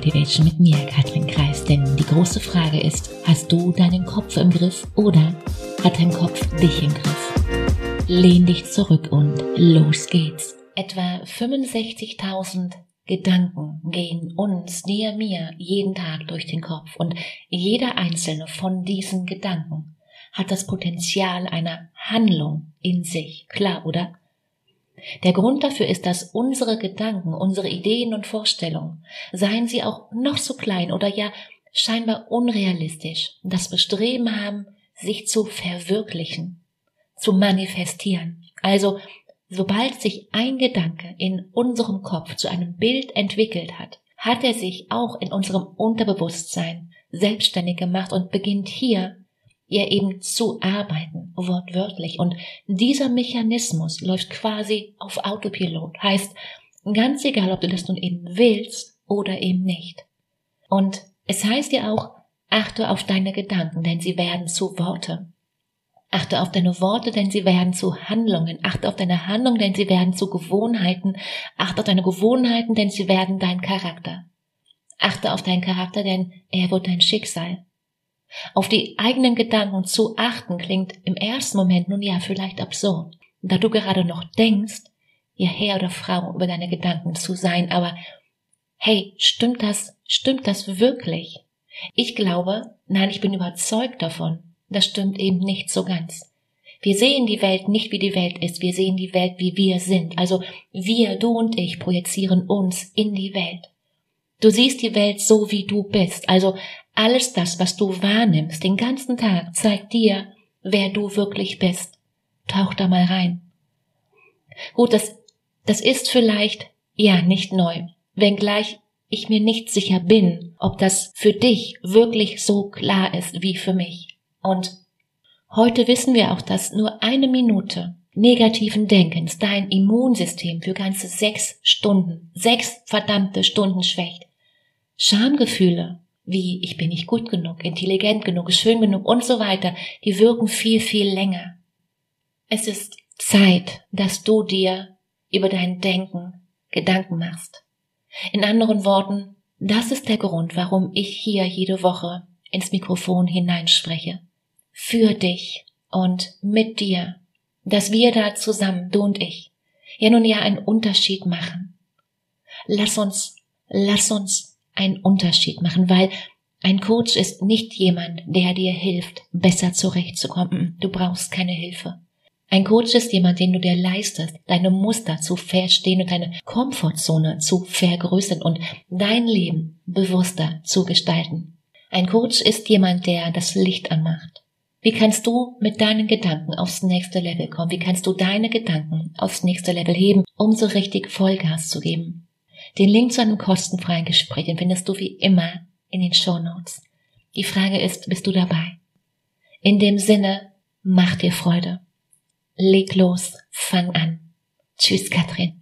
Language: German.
Motivation mit mir, Katrin Kreis. Denn die große Frage ist, hast du deinen Kopf im Griff oder hat dein Kopf dich im Griff? Lehn dich zurück und los geht's. Etwa 65.000 Gedanken gehen uns, dir, mir, jeden Tag durch den Kopf. Und jeder einzelne von diesen Gedanken hat das Potenzial einer Handlung in sich. Klar, oder? Der Grund dafür ist, dass unsere Gedanken, unsere Ideen und Vorstellungen, seien sie auch noch so klein oder ja scheinbar unrealistisch, das Bestreben haben, sich zu verwirklichen, zu manifestieren. Also, sobald sich ein Gedanke in unserem Kopf zu einem Bild entwickelt hat, hat er sich auch in unserem Unterbewusstsein selbstständig gemacht und beginnt hier ihr eben zu arbeiten, wortwörtlich. Und dieser Mechanismus läuft quasi auf Autopilot. Heißt, ganz egal, ob du das nun eben willst oder eben nicht. Und es heißt ja auch, achte auf deine Gedanken, denn sie werden zu Worte. Achte auf deine Worte, denn sie werden zu Handlungen. Achte auf deine Handlungen, denn sie werden zu Gewohnheiten. Achte auf deine Gewohnheiten, denn sie werden dein Charakter. Achte auf deinen Charakter, denn er wird dein Schicksal. Auf die eigenen Gedanken zu achten klingt im ersten Moment nun ja vielleicht absurd, da du gerade noch denkst, ihr Herr oder Frau über deine Gedanken zu sein, aber hey, stimmt das, stimmt das wirklich? Ich glaube, nein, ich bin überzeugt davon, das stimmt eben nicht so ganz. Wir sehen die Welt nicht wie die Welt ist, wir sehen die Welt wie wir sind. Also wir, du und ich projizieren uns in die Welt. Du siehst die Welt so, wie du bist. Also alles das, was du wahrnimmst, den ganzen Tag, zeigt dir, wer du wirklich bist. Tauch da mal rein. Gut, das, das ist vielleicht, ja, nicht neu, wenngleich ich mir nicht sicher bin, ob das für dich wirklich so klar ist wie für mich. Und heute wissen wir auch, dass nur eine Minute negativen Denkens dein Immunsystem für ganze sechs Stunden, sechs verdammte Stunden schwächt. Schamgefühle wie ich bin nicht gut genug, intelligent genug, schön genug und so weiter, die wirken viel, viel länger. Es ist Zeit, dass du dir über dein Denken Gedanken machst. In anderen Worten, das ist der Grund, warum ich hier jede Woche ins Mikrofon hineinspreche. Für dich und mit dir, dass wir da zusammen, du und ich, ja nun ja einen Unterschied machen. Lass uns, lass uns einen Unterschied machen, weil ein Coach ist nicht jemand, der dir hilft, besser zurechtzukommen. Du brauchst keine Hilfe. Ein Coach ist jemand, den du dir leistest, deine Muster zu verstehen und deine Komfortzone zu vergrößern und dein Leben bewusster zu gestalten. Ein Coach ist jemand, der das Licht anmacht. Wie kannst du mit deinen Gedanken aufs nächste Level kommen? Wie kannst du deine Gedanken aufs nächste Level heben, um so richtig Vollgas zu geben? Den Link zu einem kostenfreien Gespräch findest du wie immer in den Show Notes. Die Frage ist, bist du dabei? In dem Sinne, mach dir Freude. Leg los, fang an. Tschüss, Katrin.